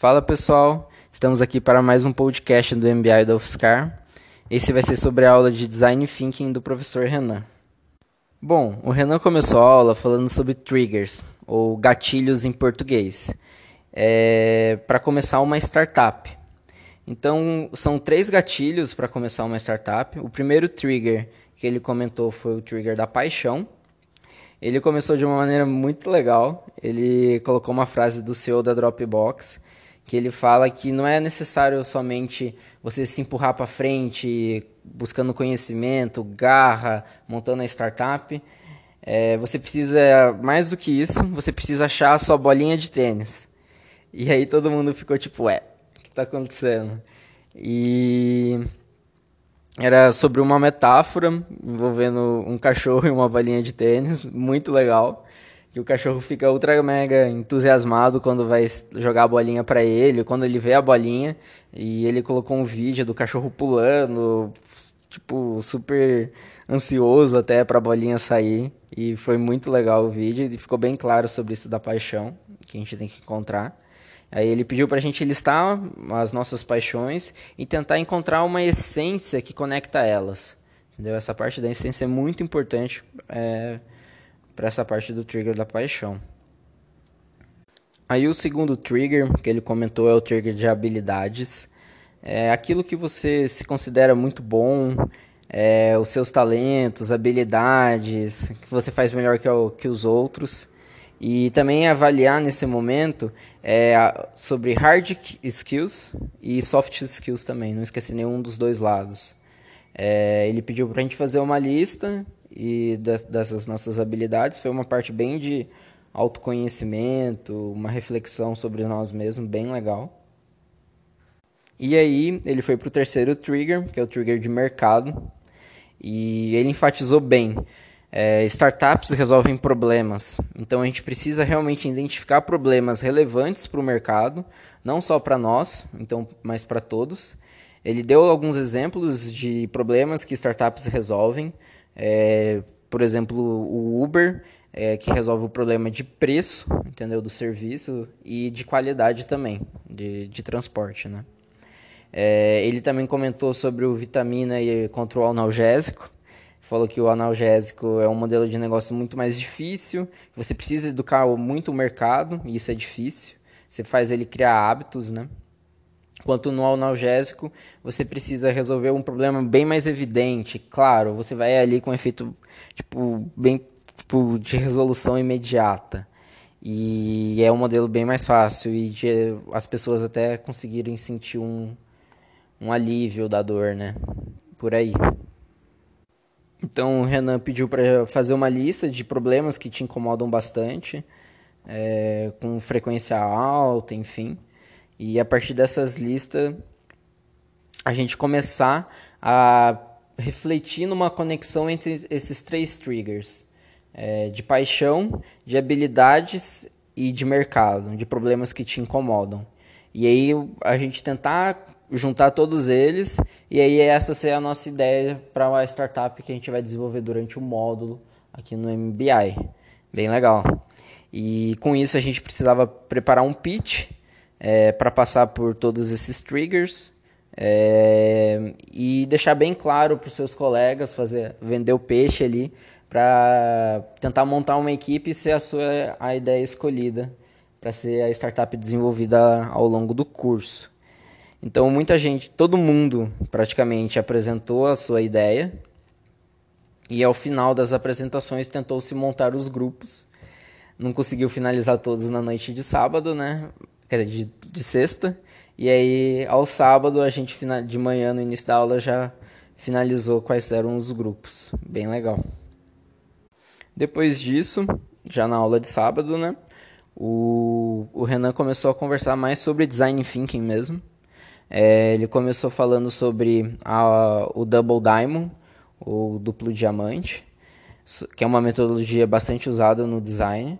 Fala pessoal, estamos aqui para mais um podcast do MBI da UFSCar. Esse vai ser sobre a aula de Design Thinking do professor Renan. Bom, o Renan começou a aula falando sobre triggers, ou gatilhos em português, é, para começar uma startup. Então, são três gatilhos para começar uma startup. O primeiro trigger que ele comentou foi o trigger da paixão. Ele começou de uma maneira muito legal. Ele colocou uma frase do CEO da Dropbox, que ele fala que não é necessário somente você se empurrar para frente, buscando conhecimento, garra, montando a startup. É, você precisa, mais do que isso, você precisa achar a sua bolinha de tênis. E aí todo mundo ficou tipo, ué, o que está acontecendo? E era sobre uma metáfora envolvendo um cachorro e uma bolinha de tênis, muito legal. Que o cachorro fica ultra mega entusiasmado quando vai jogar a bolinha para ele, quando ele vê a bolinha. E ele colocou um vídeo do cachorro pulando, tipo, super ansioso até para a bolinha sair. E foi muito legal o vídeo e ficou bem claro sobre isso da paixão que a gente tem que encontrar. Aí ele pediu para a gente listar as nossas paixões e tentar encontrar uma essência que conecta elas. Entendeu? Essa parte da essência é muito importante é, para essa parte do trigger da paixão. Aí o segundo trigger que ele comentou é o trigger de habilidades. É aquilo que você se considera muito bom, é, os seus talentos, habilidades, que você faz melhor que, o, que os outros. E também avaliar nesse momento é, sobre hard skills e soft skills também, não esquecer nenhum dos dois lados. É, ele pediu para a gente fazer uma lista e dessas nossas habilidades, foi uma parte bem de autoconhecimento, uma reflexão sobre nós mesmos, bem legal. E aí ele foi para o terceiro trigger, que é o trigger de mercado, e ele enfatizou bem é, startups resolvem problemas, então a gente precisa realmente identificar problemas relevantes para o mercado, não só para nós, então, mas para todos. Ele deu alguns exemplos de problemas que startups resolvem, é, por exemplo, o Uber, é, que resolve o problema de preço, entendeu, do serviço e de qualidade também, de, de transporte, né? É, ele também comentou sobre o vitamina e contra o analgésico, falou que o analgésico é um modelo de negócio muito mais difícil, você precisa educar muito o mercado, e isso é difícil. Você faz ele criar hábitos, né? Quanto no analgésico, você precisa resolver um problema bem mais evidente. Claro, você vai ali com um efeito tipo, bem tipo, de resolução imediata. E é um modelo bem mais fácil e de, as pessoas até conseguirem sentir um, um alívio da dor, né? Por aí. Então o Renan pediu para fazer uma lista de problemas que te incomodam bastante, é, com frequência alta, enfim. E a partir dessas listas, a gente começar a refletir numa conexão entre esses três triggers: é, de paixão, de habilidades e de mercado, de problemas que te incomodam. E aí a gente tentar juntar todos eles e aí essa ser a nossa ideia para a startup que a gente vai desenvolver durante o módulo aqui no MBI. Bem legal. E com isso a gente precisava preparar um pitch é, para passar por todos esses triggers é, e deixar bem claro para os seus colegas, fazer vender o peixe ali para tentar montar uma equipe e ser a sua a ideia escolhida para ser a startup desenvolvida ao longo do curso. Então, muita gente, todo mundo praticamente apresentou a sua ideia e ao final das apresentações tentou se montar os grupos. Não conseguiu finalizar todos na noite de sábado, né? Dizer, de, de sexta. E aí, ao sábado, a gente de manhã, no início da aula, já finalizou quais eram os grupos. Bem legal. Depois disso, já na aula de sábado, né? o, o Renan começou a conversar mais sobre design thinking mesmo. É, ele começou falando sobre a, o Double Diamond, ou duplo diamante, que é uma metodologia bastante usada no design.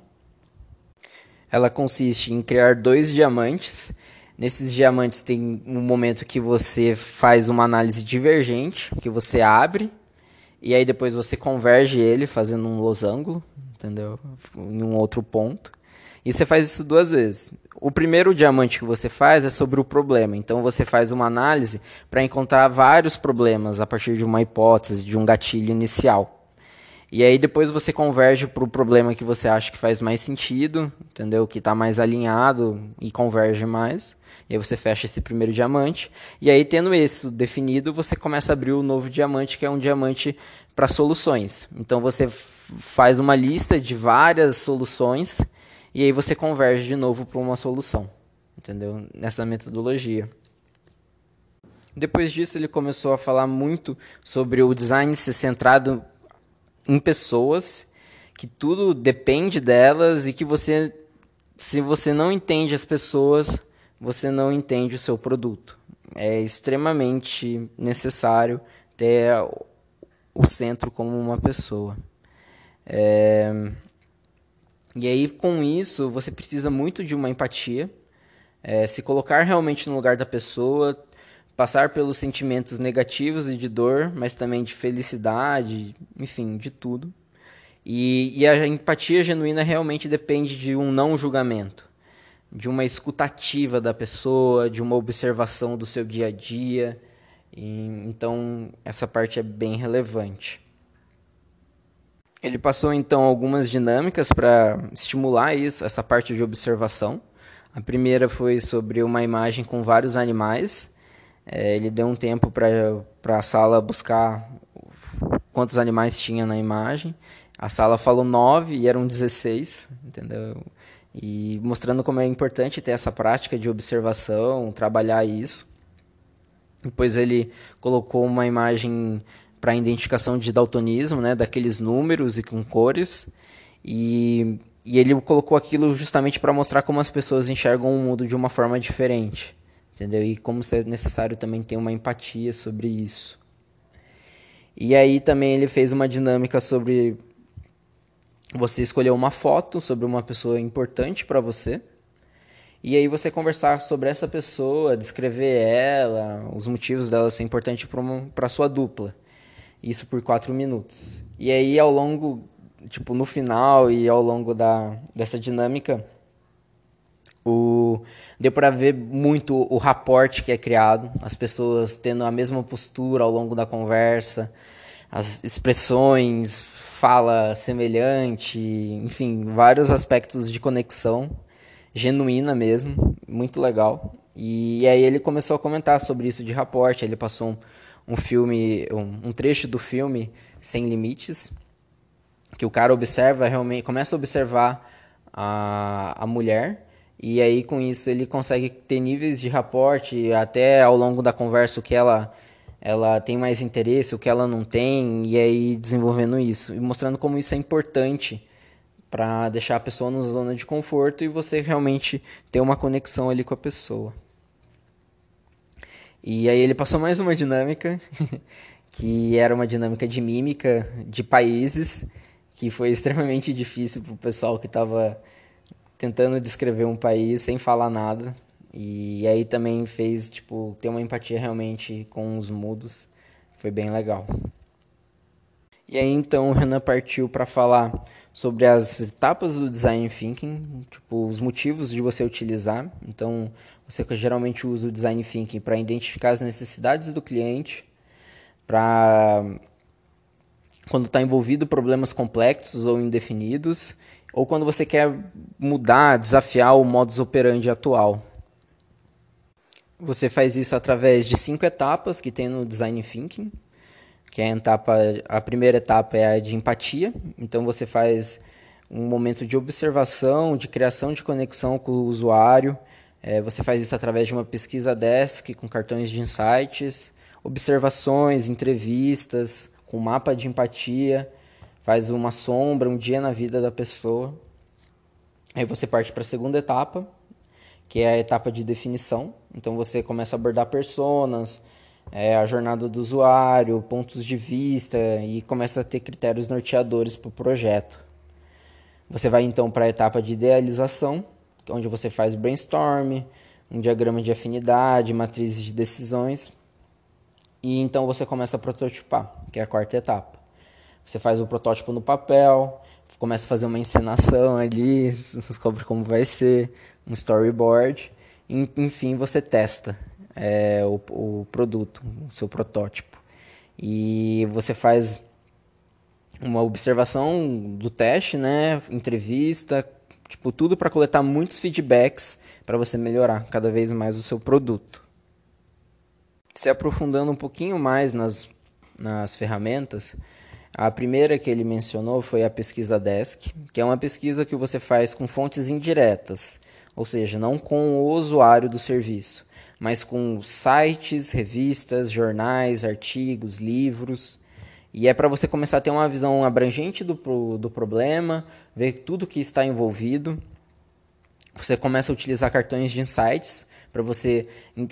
Ela consiste em criar dois diamantes. Nesses diamantes tem um momento que você faz uma análise divergente, que você abre, e aí depois você converge ele fazendo um losango, entendeu? Em um outro ponto. E você faz isso duas vezes. O primeiro diamante que você faz é sobre o problema. Então você faz uma análise para encontrar vários problemas a partir de uma hipótese, de um gatilho inicial. E aí depois você converge para o problema que você acha que faz mais sentido, entendeu? Que está mais alinhado e converge mais. E aí você fecha esse primeiro diamante. E aí, tendo isso definido, você começa a abrir o novo diamante, que é um diamante para soluções. Então você faz uma lista de várias soluções e aí você converge de novo para uma solução, entendeu? Nessa metodologia. Depois disso, ele começou a falar muito sobre o design ser centrado em pessoas, que tudo depende delas e que você, se você não entende as pessoas, você não entende o seu produto. É extremamente necessário ter o centro como uma pessoa. É... E aí, com isso, você precisa muito de uma empatia, é, se colocar realmente no lugar da pessoa, passar pelos sentimentos negativos e de dor, mas também de felicidade, enfim, de tudo. E, e a empatia genuína realmente depende de um não julgamento, de uma escutativa da pessoa, de uma observação do seu dia a dia. E, então, essa parte é bem relevante. Ele passou então algumas dinâmicas para estimular isso, essa parte de observação. A primeira foi sobre uma imagem com vários animais. É, ele deu um tempo para a sala buscar quantos animais tinha na imagem. A sala falou nove e eram 16, entendeu? E mostrando como é importante ter essa prática de observação, trabalhar isso. Depois ele colocou uma imagem para identificação de daltonismo, né, daqueles números e com cores. E, e ele colocou aquilo justamente para mostrar como as pessoas enxergam o mundo de uma forma diferente, entendeu? E como é necessário também ter uma empatia sobre isso. E aí também ele fez uma dinâmica sobre você escolher uma foto sobre uma pessoa importante para você. E aí você conversar sobre essa pessoa, descrever ela, os motivos dela ser importante para sua dupla. Isso por quatro minutos. E aí, ao longo, tipo, no final e ao longo da, dessa dinâmica, o, deu para ver muito o raporte que é criado, as pessoas tendo a mesma postura ao longo da conversa, as expressões, fala semelhante, enfim, vários aspectos de conexão genuína mesmo, muito legal. E, e aí ele começou a comentar sobre isso de raporte, ele passou um, um filme, um, um trecho do filme Sem Limites, que o cara observa realmente, começa a observar a, a mulher e aí com isso ele consegue ter níveis de raporte até ao longo da conversa o que ela ela tem mais interesse, o que ela não tem e aí desenvolvendo isso e mostrando como isso é importante para deixar a pessoa na zona de conforto e você realmente ter uma conexão ali com a pessoa. E aí ele passou mais uma dinâmica, que era uma dinâmica de mímica de países, que foi extremamente difícil para o pessoal que estava tentando descrever um país sem falar nada. E aí também fez, tipo, ter uma empatia realmente com os mudos. Foi bem legal. E aí então o Renan partiu para falar sobre as etapas do design thinking, tipo os motivos de você utilizar. Então, você geralmente usa o design thinking para identificar as necessidades do cliente, para quando está envolvido problemas complexos ou indefinidos, ou quando você quer mudar, desafiar o modus operandi atual. Você faz isso através de cinco etapas que tem no design thinking que é a etapa, a primeira etapa é a de empatia. Então você faz um momento de observação, de criação de conexão com o usuário. É, você faz isso através de uma pesquisa desk com cartões de insights, observações, entrevistas, com mapa de empatia, faz uma sombra, um dia na vida da pessoa. Aí você parte para a segunda etapa, que é a etapa de definição. Então você começa a abordar personas, é, a jornada do usuário, pontos de vista e começa a ter critérios norteadores para o projeto. Você vai então para a etapa de idealização, onde você faz brainstorm, um diagrama de afinidade, matrizes de decisões. E então você começa a prototipar, que é a quarta etapa. Você faz o protótipo no papel, começa a fazer uma encenação ali, descobre como vai ser, um storyboard, enfim, você testa é, o, o produto, o seu protótipo. E você faz uma observação do teste, né, entrevista, tipo tudo para coletar muitos feedbacks para você melhorar cada vez mais o seu produto. Se aprofundando um pouquinho mais nas, nas ferramentas, a primeira que ele mencionou foi a pesquisa Desk, que é uma pesquisa que você faz com fontes indiretas, ou seja, não com o usuário do serviço, mas com sites, revistas, jornais, artigos, livros. E é para você começar a ter uma visão abrangente do, do problema, ver tudo que está envolvido. Você começa a utilizar cartões de insights para você,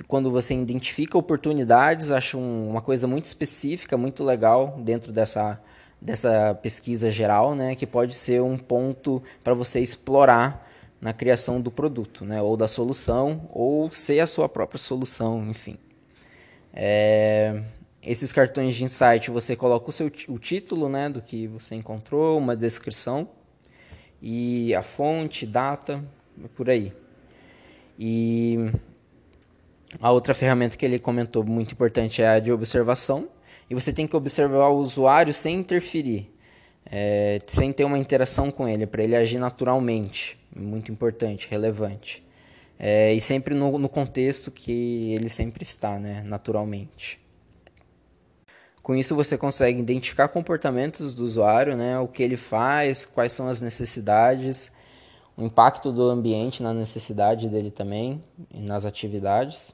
quando você identifica oportunidades, acho um, uma coisa muito específica, muito legal dentro dessa, dessa pesquisa geral, né, que pode ser um ponto para você explorar na criação do produto, né, ou da solução, ou ser a sua própria solução, enfim. É, esses cartões de insight você coloca o seu o título, né, do que você encontrou, uma descrição e a fonte, data, por aí. E a outra ferramenta que ele comentou muito importante é a de observação. E você tem que observar o usuário sem interferir, é, sem ter uma interação com ele, para ele agir naturalmente. Muito importante, relevante. É, e sempre no, no, contexto que ele sempre está, né, naturalmente. Com isso você consegue identificar comportamentos do usuário, né, o que ele faz, quais são as necessidades, o impacto do ambiente na necessidade dele também, nas atividades.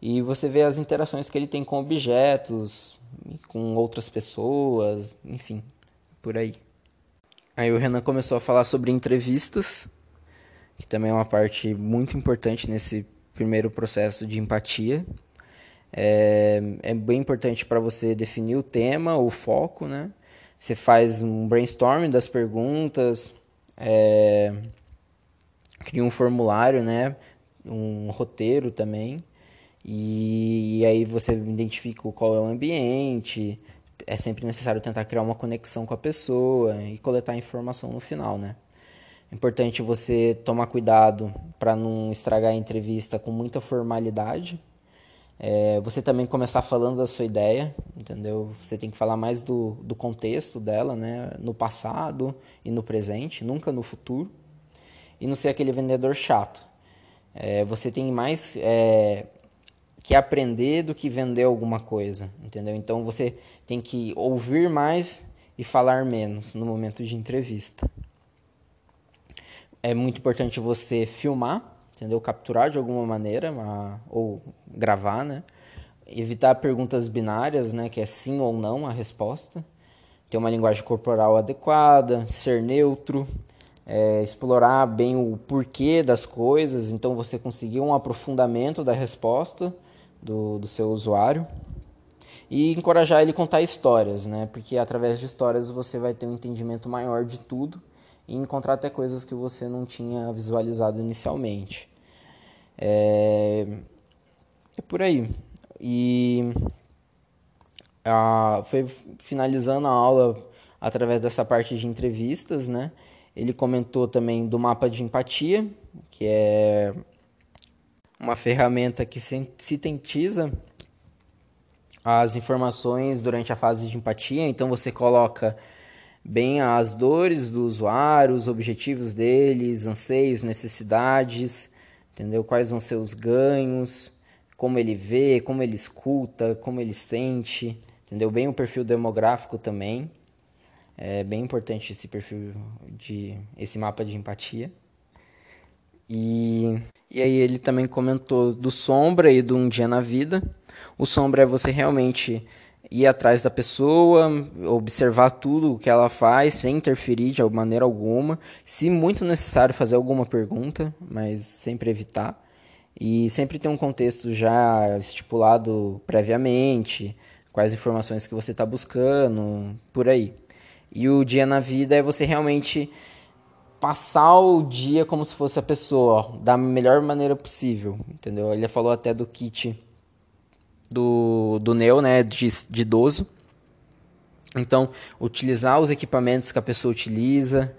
E você vê as interações que ele tem com objetos, com outras pessoas, enfim, por aí. Aí o Renan começou a falar sobre entrevistas, que também é uma parte muito importante nesse primeiro processo de empatia. É, é bem importante para você definir o tema, o foco, né? Você faz um brainstorming das perguntas, é, cria um formulário, né? Um roteiro também e, e aí você identifica qual é o ambiente. É sempre necessário tentar criar uma conexão com a pessoa e coletar informação no final, né? É importante você tomar cuidado para não estragar a entrevista com muita formalidade. É, você também começar falando da sua ideia, entendeu? Você tem que falar mais do, do contexto dela, né? No passado e no presente, nunca no futuro. E não ser aquele vendedor chato. É, você tem mais é, que aprender do que vender alguma coisa, entendeu? Então você tem que ouvir mais e falar menos no momento de entrevista. É muito importante você filmar, entendeu? Capturar de alguma maneira, ou gravar, né? Evitar perguntas binárias, né? Que é sim ou não a resposta. Ter uma linguagem corporal adequada, ser neutro, é, explorar bem o porquê das coisas, então você conseguir um aprofundamento da resposta do, do seu usuário e encorajar ele a contar histórias, né? Porque através de histórias você vai ter um entendimento maior de tudo e encontrar até coisas que você não tinha visualizado inicialmente. É, é por aí. E a, foi finalizando a aula através dessa parte de entrevistas, né? Ele comentou também do mapa de empatia, que é uma ferramenta que sintetiza as informações durante a fase de empatia. Então você coloca bem as dores do usuário, os objetivos deles, anseios, necessidades, entendeu? Quais vão ser os ganhos, como ele vê, como ele escuta, como ele sente, entendeu? Bem o perfil demográfico também. É bem importante esse perfil de esse mapa de empatia. E, e aí ele também comentou do sombra e do um dia na vida. O sombra é você realmente ir atrás da pessoa, observar tudo o que ela faz, sem interferir de maneira alguma. Se muito necessário, fazer alguma pergunta, mas sempre evitar. E sempre ter um contexto já estipulado previamente, quais informações que você está buscando, por aí. E o dia na vida é você realmente passar o dia como se fosse a pessoa, da melhor maneira possível, entendeu? Ele falou até do kit do, do Neo, né, de, de idoso, Então, utilizar os equipamentos que a pessoa utiliza,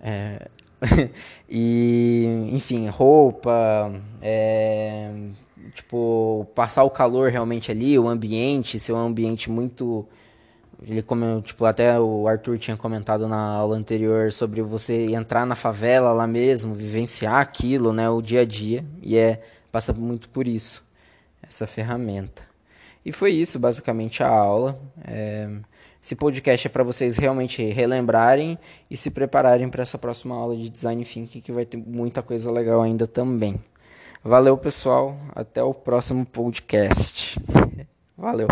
é, e, enfim, roupa, é, tipo, passar o calor realmente ali, o ambiente, ser um ambiente muito ele como tipo até o Arthur tinha comentado na aula anterior sobre você entrar na favela lá mesmo, vivenciar aquilo, né, o dia a dia, e é passa muito por isso essa ferramenta. E foi isso basicamente a aula. É, esse podcast é para vocês realmente relembrarem e se prepararem para essa próxima aula de design thinking que vai ter muita coisa legal ainda também. Valeu, pessoal. Até o próximo podcast. Valeu.